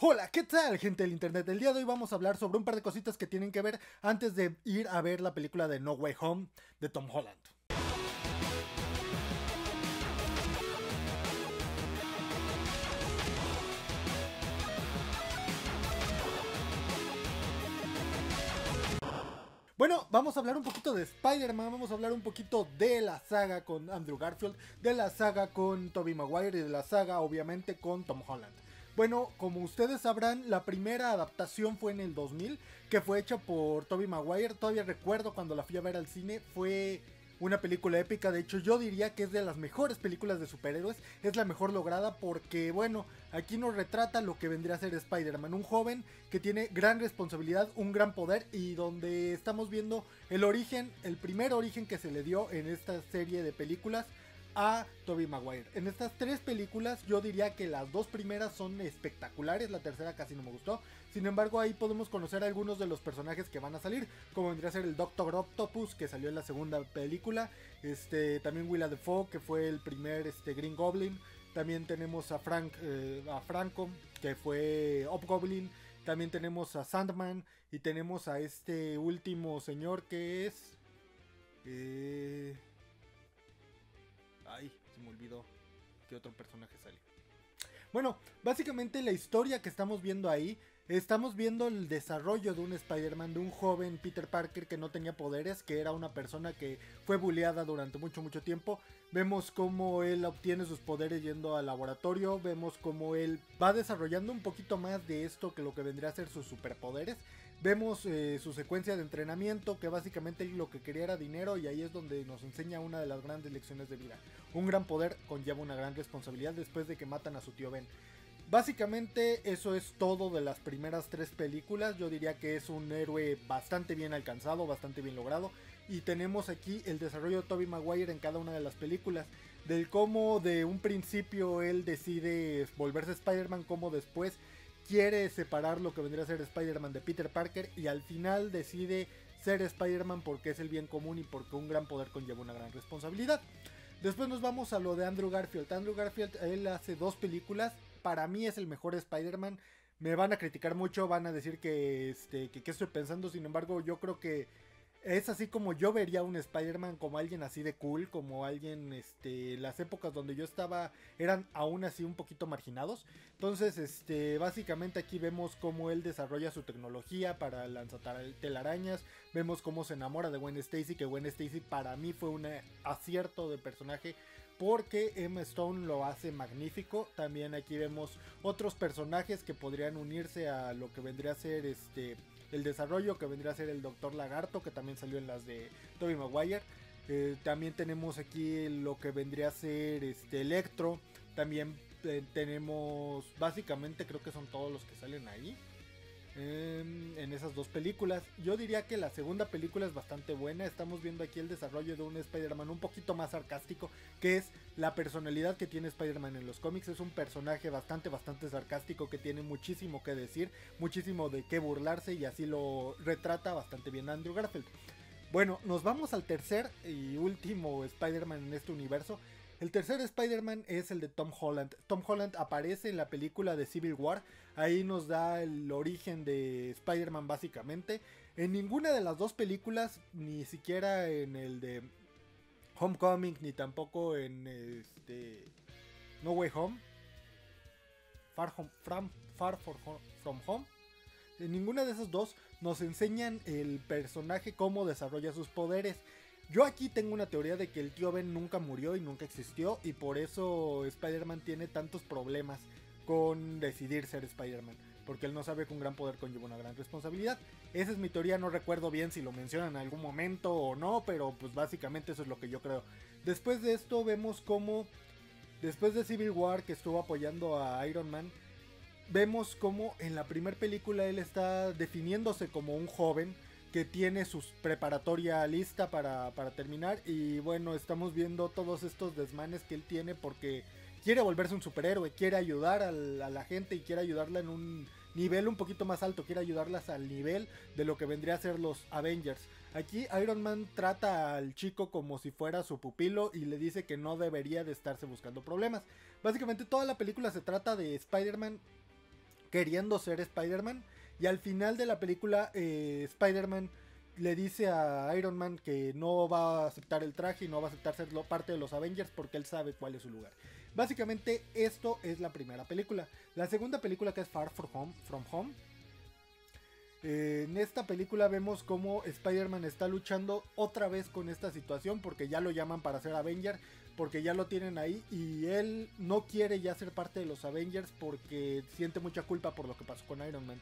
Hola, ¿qué tal gente del internet? El día de hoy vamos a hablar sobre un par de cositas que tienen que ver antes de ir a ver la película de No Way Home de Tom Holland. Bueno, vamos a hablar un poquito de Spider-Man, vamos a hablar un poquito de la saga con Andrew Garfield, de la saga con Tobey Maguire y de la saga obviamente con Tom Holland. Bueno, como ustedes sabrán, la primera adaptación fue en el 2000, que fue hecha por Tobey Maguire. Todavía recuerdo cuando la fui a ver al cine, fue una película épica, de hecho yo diría que es de las mejores películas de superhéroes, es la mejor lograda porque bueno, aquí nos retrata lo que vendría a ser Spider-Man, un joven que tiene gran responsabilidad, un gran poder y donde estamos viendo el origen, el primer origen que se le dio en esta serie de películas a Tobey Maguire. En estas tres películas yo diría que las dos primeras son espectaculares, la tercera casi no me gustó. Sin embargo ahí podemos conocer algunos de los personajes que van a salir, como vendría a ser el Doctor Octopus que salió en la segunda película, este también Willa Defoe que fue el primer este, Green Goblin, también tenemos a Frank eh, a Franco que fue Hobgoblin, también tenemos a Sandman y tenemos a este último señor que es eh, Ay, se me olvidó que otro personaje salió. Bueno, básicamente la historia que estamos viendo ahí, estamos viendo el desarrollo de un Spider-Man, de un joven Peter Parker que no tenía poderes, que era una persona que fue bulleada durante mucho, mucho tiempo. Vemos cómo él obtiene sus poderes yendo al laboratorio, vemos cómo él va desarrollando un poquito más de esto que lo que vendría a ser sus superpoderes. Vemos eh, su secuencia de entrenamiento, que básicamente lo que quería era dinero y ahí es donde nos enseña una de las grandes lecciones de vida. Un gran poder conlleva una gran responsabilidad después de que matan a su tío Ben. Básicamente eso es todo de las primeras tres películas. Yo diría que es un héroe bastante bien alcanzado, bastante bien logrado. Y tenemos aquí el desarrollo de Tobey Maguire en cada una de las películas. Del cómo de un principio él decide volverse Spider-Man, como después quiere separar lo que vendría a ser Spider-Man de Peter Parker y al final decide ser Spider-Man porque es el bien común y porque un gran poder conlleva una gran responsabilidad. Después nos vamos a lo de Andrew Garfield. Andrew Garfield, él hace dos películas. Para mí es el mejor Spider-Man. Me van a criticar mucho, van a decir que, este, que estoy pensando. Sin embargo, yo creo que es así como yo vería un Spider-Man como alguien así de cool, como alguien, este, las épocas donde yo estaba eran aún así un poquito marginados. Entonces, este, básicamente aquí vemos cómo él desarrolla su tecnología para lanzar telarañas, vemos cómo se enamora de Gwen Stacy, que Gwen Stacy para mí fue un acierto de personaje porque Emma Stone lo hace magnífico. También aquí vemos otros personajes que podrían unirse a lo que vendría a ser este el desarrollo que vendría a ser el Doctor Lagarto, que también salió en las de Tobey Maguire. Eh, también tenemos aquí lo que vendría a ser este Electro. También eh, tenemos, básicamente creo que son todos los que salen ahí en, esas dos películas. Yo diría que la segunda película es bastante buena. Estamos viendo aquí el desarrollo de un Spider-Man un poquito más sarcástico, que es la personalidad que tiene Spider-Man en los cómics. Es un personaje bastante, bastante sarcástico que tiene muchísimo que decir, muchísimo de qué burlarse y así lo retrata bastante bien Andrew Garfield. Bueno, nos vamos al tercer y último Spider-Man en este universo. El tercer Spider-Man es el de Tom Holland. Tom Holland aparece en la película de Civil War. Ahí nos da el origen de Spider-Man básicamente. En ninguna de las dos películas, ni siquiera en el de Homecoming, ni tampoco en este No Way Home. Far, home, from, far From Home. En ninguna de esas dos nos enseñan el personaje cómo desarrolla sus poderes. Yo aquí tengo una teoría de que el tío Ben nunca murió y nunca existió y por eso Spider-Man tiene tantos problemas con decidir ser Spider-Man. Porque él no sabe que un gran poder conlleva una gran responsabilidad. Esa es mi teoría, no recuerdo bien si lo mencionan en algún momento o no, pero pues básicamente eso es lo que yo creo. Después de esto vemos como, después de Civil War que estuvo apoyando a Iron Man, vemos como en la primera película él está definiéndose como un joven que tiene su preparatoria lista para, terminar. Y bueno, estamos viendo todos estos desmanes que él tiene porque quiere volverse un superhéroe, quiere ayudar a la, gente y quiere ayudarla en un nivel un poquito más alto, quiere ayudarlas al nivel de lo que vendría a ser los Avengers. Aquí Iron Man trata al chico como si fuera su pupilo y le dice que no debería de estarse buscando problemas. Básicamente toda la película se trata de Spider-Man queriendo ser Spider-Man. Y al final de la película, eh, Spider-Man le dice a Iron Man que no va a aceptar el traje y no va a aceptar ser parte de los Avengers porque él sabe cuál es su lugar. Básicamente esto es la primera película. La segunda película que es Far From Home, From Home eh, en esta película vemos cómo Spider-Man está luchando otra vez con esta situación porque ya lo llaman para ser Avenger, porque ya lo tienen ahí y él no quiere ya ser parte de los Avengers porque siente mucha culpa por lo que pasó con Iron Man.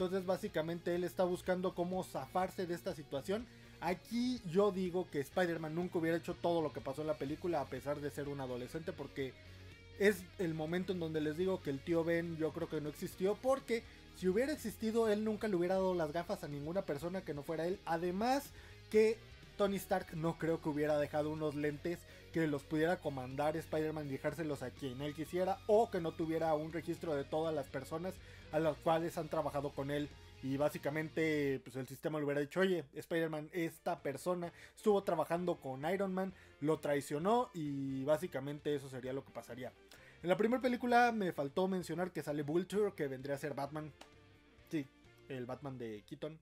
Entonces básicamente él está buscando cómo zafarse de esta situación. Aquí yo digo que Spider-Man nunca hubiera hecho todo lo que pasó en la película a pesar de ser un adolescente porque es el momento en donde les digo que el tío Ben yo creo que no existió porque si hubiera existido, él nunca le hubiera dado las gafas a ninguna persona que no fuera él. Además que Tony Stark no creo que hubiera dejado unos lentes que los pudiera comandar Spider-Man y dejárselos a quien él quisiera. O que no tuviera un registro de todas las personas a las cuales han trabajado con él. Y básicamente, pues el sistema le hubiera dicho, oye, Spider-Man, esta persona estuvo trabajando con Iron Man, lo traicionó y básicamente eso sería lo que pasaría. En la primera película me faltó mencionar que sale Vulture, que vendría a ser Batman. Sí, el Batman de Keaton.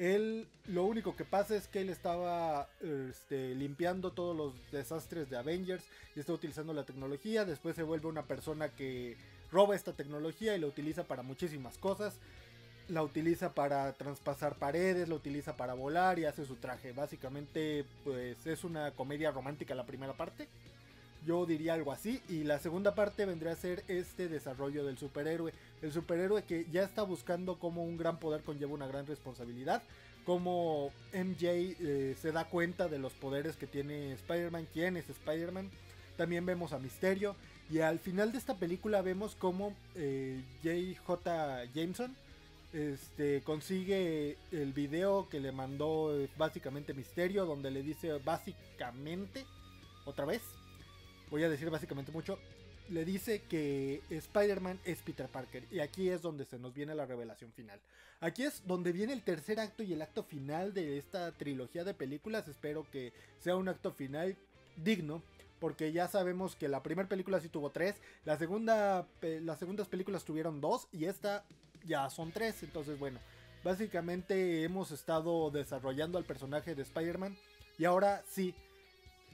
Él, lo único que pasa es que él estaba este, limpiando todos los desastres de Avengers y está utilizando la tecnología. Después se vuelve una persona que roba esta tecnología y la utiliza para muchísimas cosas. La utiliza para traspasar paredes, la utiliza para volar y hace su traje. Básicamente, pues es una comedia romántica la primera parte. Yo diría algo así. Y la segunda parte vendría a ser este desarrollo del superhéroe. El superhéroe que ya está buscando cómo un gran poder conlleva una gran responsabilidad. Como MJ eh, se da cuenta de los poderes que tiene Spider-Man. ¿Quién es Spider-Man? También vemos a Misterio. Y al final de esta película vemos cómo eh, J.J. Jameson este, consigue el video que le mandó eh, básicamente Misterio. Donde le dice básicamente, otra vez, voy a decir básicamente mucho, le dice que Spider-Man es Peter Parker. Y aquí es donde se nos viene la revelación final. Aquí es donde viene el tercer acto y el acto final de esta trilogía de películas. Espero que sea un acto final digno. Porque ya sabemos que la primera película sí tuvo tres. La segunda, las segundas películas tuvieron dos. Y esta ya son tres. Entonces bueno. Básicamente hemos estado desarrollando al personaje de Spider-Man. Y ahora sí,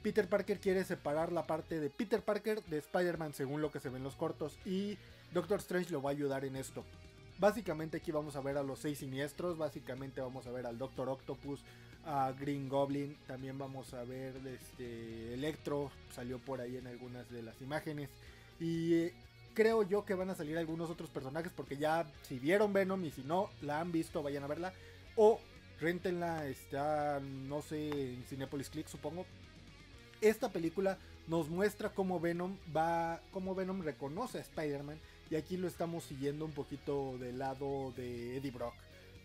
Peter Parker quiere separar la parte de Peter Parker de Spider-Man según lo que se ve en los cortos y Doctor Strange lo va a ayudar en esto. Básicamente aquí vamos a ver a los seis siniestros, básicamente vamos a ver al Doctor Octopus, a Green Goblin, también vamos a ver este Electro, salió por ahí en algunas de las imágenes y eh, creo yo que van a salir algunos otros personajes porque ya si vieron Venom y si no la han visto vayan a verla o rentenla, está no sé en Cinepolis Click supongo, esta película nos muestra cómo Venom va, cómo Venom reconoce a Spider-Man y aquí lo estamos siguiendo un poquito del lado de Eddie Brock.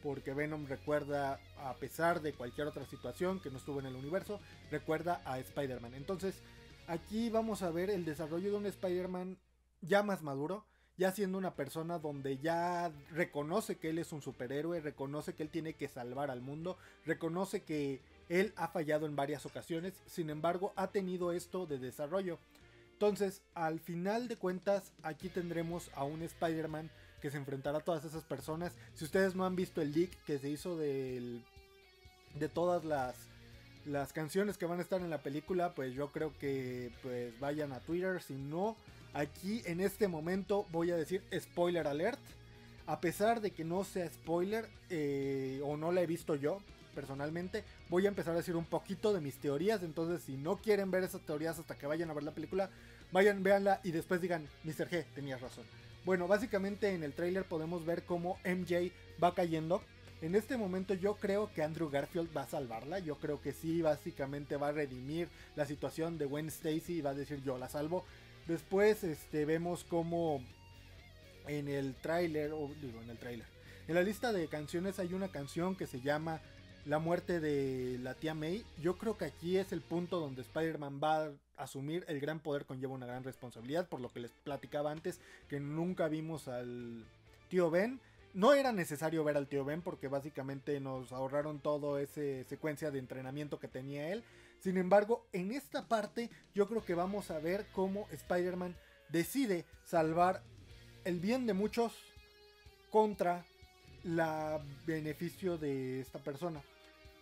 Porque Venom recuerda, a pesar de cualquier otra situación que no estuvo en el universo, recuerda a Spider-Man. Entonces, aquí vamos a ver el desarrollo de un Spider-Man ya más maduro, ya siendo una persona donde ya reconoce que él es un superhéroe, reconoce que él tiene que salvar al mundo, reconoce que él ha fallado en varias ocasiones, sin embargo ha tenido esto de desarrollo. Entonces, al final de cuentas, aquí tendremos a un Spider-Man que se enfrentará a todas esas personas. Si ustedes no han visto el leak que se hizo de todas las, las canciones que van a estar en la película, pues yo creo que pues vayan a Twitter. Si no, aquí en este momento voy a decir spoiler alert. A pesar de que no sea spoiler eh, o no la he visto yo, personalmente, voy a empezar a decir un poquito de mis teorías. Entonces, si no quieren ver esas teorías hasta que vayan a ver la película, vayan, véanla y después digan, Mr. G, tenías razón. Bueno, básicamente en el trailer podemos ver cómo MJ va cayendo. En este momento yo creo que Andrew Garfield va a salvarla. Yo creo que sí, básicamente va a redimir la situación de Gwen Stacy y va a decir yo la salvo. Después este, vemos como en el trailer, o digo en el trailer, en la lista de canciones hay una canción que se llama la muerte de la tía May, yo creo que aquí es el punto donde Spider-Man va a asumir el gran poder conlleva una gran responsabilidad, por lo que les platicaba antes que nunca vimos al tío Ben. No era necesario ver al tío Ben porque básicamente nos ahorraron toda esa secuencia de entrenamiento que tenía él. Sin embargo, en esta parte yo creo que vamos a ver cómo Spider-Man decide salvar el bien de muchos contra la beneficio de esta persona.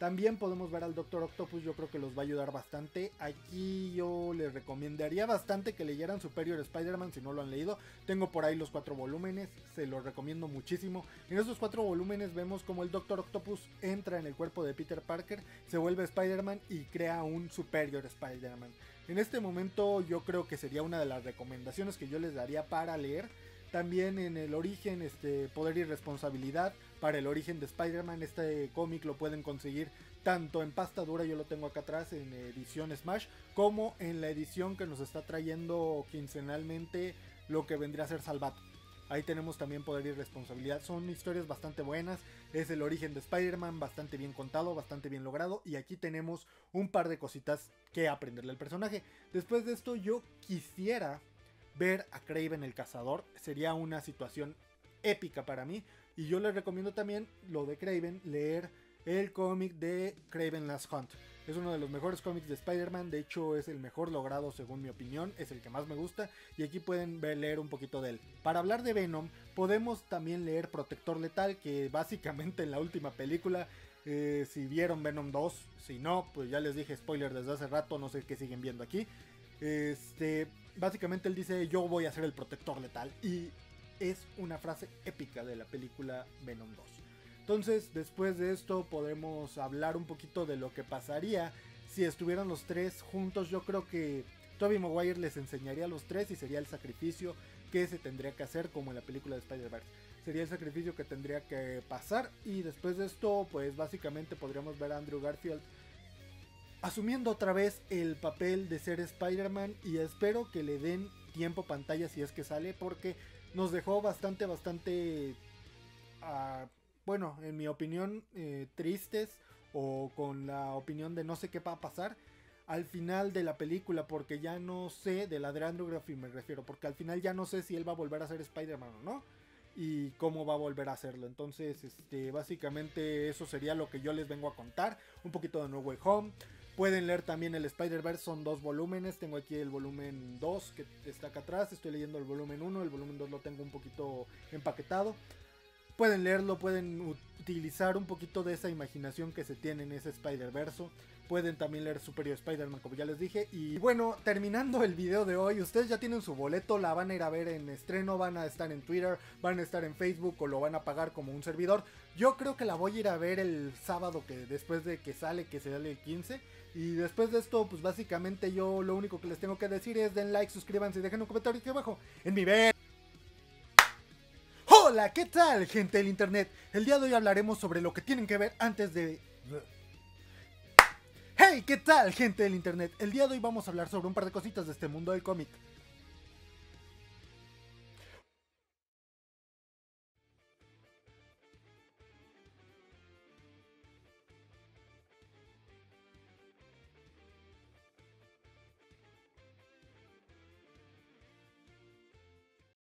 También podemos ver al Doctor Octopus, yo creo que los va a ayudar bastante. Aquí yo les recomendaría bastante que leyeran Superior Spider-Man si no lo han leído. Tengo por ahí los cuatro volúmenes, se los recomiendo muchísimo. En esos cuatro volúmenes vemos como el Doctor Octopus entra en el cuerpo de Peter Parker, se vuelve Spider-Man y crea un Superior Spider-Man. En este momento yo creo que sería una de las recomendaciones que yo les daría para leer también en el origen, este, Poder y Responsabilidad, para el origen de Spider-Man. Este cómic lo pueden conseguir tanto en pasta dura, yo lo tengo acá atrás en edición Smash, como en la edición que nos está trayendo quincenalmente lo que vendría a ser Salvato. Ahí tenemos también Poder y Responsabilidad. Son historias bastante buenas. Es el origen de Spider-Man, bastante bien contado, bastante bien logrado. Y aquí tenemos un par de cositas que aprenderle al personaje. Después de esto yo quisiera ver a Craven el cazador sería una situación épica para mí. Y yo les recomiendo también lo de Craven, leer el cómic de Craven Last Hunt. Es uno de los mejores cómics de Spider-Man, de hecho es el mejor logrado según mi opinión, es el que más me gusta y aquí pueden leer un poquito de él. Para hablar de Venom, podemos también leer Protector Letal, que básicamente en la última película, eh, si vieron Venom 2, si no, pues ya les dije spoiler desde hace rato, no sé qué siguen viendo aquí. Este, básicamente él dice, yo voy a ser el protector letal. Y es una frase épica de la película Venom 2. Entonces, después de esto podemos hablar un poquito de lo que pasaría si estuvieran los tres juntos. Yo creo que Toby Maguire les enseñaría a los tres y sería el sacrificio que se tendría que hacer como en la película de Spider-Verse. Sería el sacrificio que tendría que pasar y después de esto, pues básicamente podríamos ver a Andrew Garfield asumiendo otra vez el papel de ser Spider-Man y espero que le den tiempo pantalla si es que sale porque nos dejó bastante, bastante, uh, bueno, en mi opinión, eh, tristes o con la opinión de no sé qué va a pasar al final de la película porque ya no sé de la de Andrew me refiero porque al final ya no sé si él va a volver a ser Spider-Man o no y cómo va a volver a hacerlo. Entonces, este, básicamente eso sería lo que yo les vengo a contar. Un poquito de No Way Home. Pueden leer también el Spider-Verse, son dos volúmenes. Tengo aquí el volumen 2 que está acá atrás. Estoy leyendo el volumen 1, el volumen 2 lo tengo un poquito empaquetado. Pueden leerlo, pueden utilizar un poquito de esa imaginación que se tiene en ese Spider-Verse. Pueden también leer Superior Spider-Man, como ya les dije. Y bueno, terminando el video de hoy, ustedes ya tienen su boleto, la van a ir a ver en estreno, van a estar en Twitter, van a estar en Facebook o lo van a pagar como un servidor. Yo creo que la voy a ir a ver el sábado que después de que sale, que se sale el 15. Y después de esto, pues básicamente yo lo único que les tengo que decir es den like, suscríbanse y dejen un comentario aquí abajo en mi ver. Hola, ¿qué tal gente del internet? El día de hoy hablaremos sobre lo que tienen que ver antes de... Hey, ¿qué tal gente del internet? El día de hoy vamos a hablar sobre un par de cositas de este mundo del cómic.